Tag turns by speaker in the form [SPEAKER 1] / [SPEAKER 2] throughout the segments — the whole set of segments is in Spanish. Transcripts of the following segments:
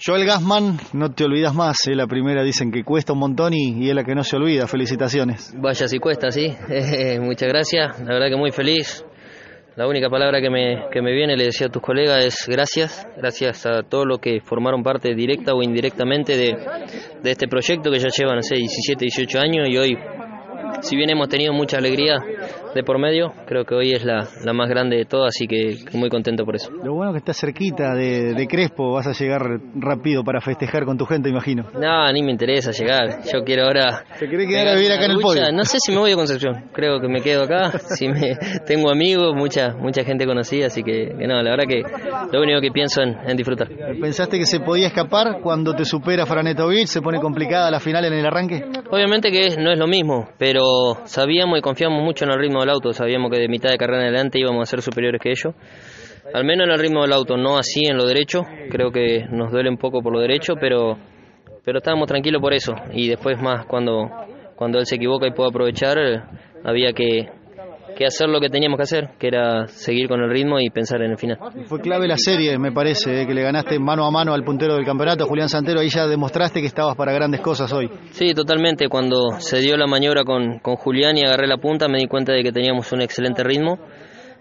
[SPEAKER 1] Joel Gassman, no te olvidas más, ¿eh? la primera dicen que cuesta un montón y, y es la que no se olvida, felicitaciones.
[SPEAKER 2] Vaya si cuesta, sí, eh, muchas gracias, la verdad que muy feliz. La única palabra que me, que me viene, le decía a tus colegas, es gracias, gracias a todos los que formaron parte directa o indirectamente de, de este proyecto que ya llevan, no sé, 17, 18 años y hoy si bien hemos tenido mucha alegría de por medio, creo que hoy es la, la más grande de todas, así que, muy contento por eso.
[SPEAKER 1] Lo bueno que estás cerquita de, de, Crespo, vas a llegar rápido para festejar con tu gente, imagino.
[SPEAKER 2] No, ni me interesa llegar. Yo quiero ahora.
[SPEAKER 1] ¿Te querés quedar a vivir acá en el podio?
[SPEAKER 2] No sé si me voy a Concepción. Creo que me quedo acá. si me, tengo amigos, mucha mucha gente conocida, así que, que, no, la verdad que lo único que pienso en, en disfrutar.
[SPEAKER 1] ¿Pensaste que se podía escapar cuando te supera Franetovic? ¿Se pone complicada la final en el arranque?
[SPEAKER 2] Obviamente que no es lo mismo, pero sabíamos y confiamos mucho en el ritmo del auto, sabíamos que de mitad de carrera en adelante íbamos a ser superiores que ellos. Al menos en el ritmo del auto, no así en lo derecho, creo que nos duele un poco por lo derecho, pero, pero estábamos tranquilos por eso. Y después más cuando, cuando él se equivoca y puede aprovechar, había que, que hacer lo que teníamos que hacer, que era seguir con el ritmo y pensar en el final.
[SPEAKER 1] Fue clave la serie, me parece, eh, que le ganaste mano a mano al puntero del campeonato, Julián Santero, ahí ya demostraste que estabas para grandes cosas hoy.
[SPEAKER 2] Sí, totalmente, cuando se dio la maniobra con, con Julián y agarré la punta me di cuenta de que teníamos un excelente ritmo.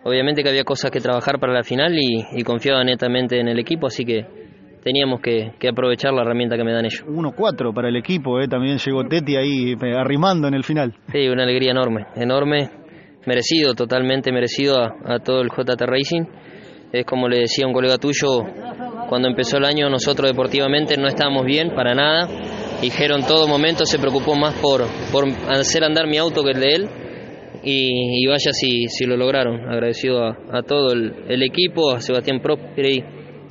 [SPEAKER 2] Obviamente que había cosas que trabajar para la final y, y confiaba netamente en el equipo, así que teníamos que, que, aprovechar la herramienta que me dan ellos.
[SPEAKER 1] 1-4 para el equipo, ¿eh? también llegó Teti ahí eh, arrimando en el final.
[SPEAKER 2] Sí, una alegría enorme, enorme merecido, totalmente merecido a, a, todo el JT Racing. Es como le decía un colega tuyo, cuando empezó el año nosotros deportivamente no estábamos bien para nada. Y Jero en todo momento se preocupó más por, por hacer andar mi auto que el de él. Y, y vaya si, si, lo lograron. Agradecido a, a todo el, el, equipo, a Sebastián Prosperi,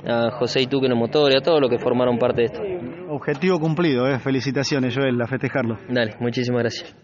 [SPEAKER 2] a José Ituque en el motor y a todos los que formaron parte de esto.
[SPEAKER 1] Objetivo cumplido, ¿eh? felicitaciones Joel, a festejarlo.
[SPEAKER 2] Dale, muchísimas gracias.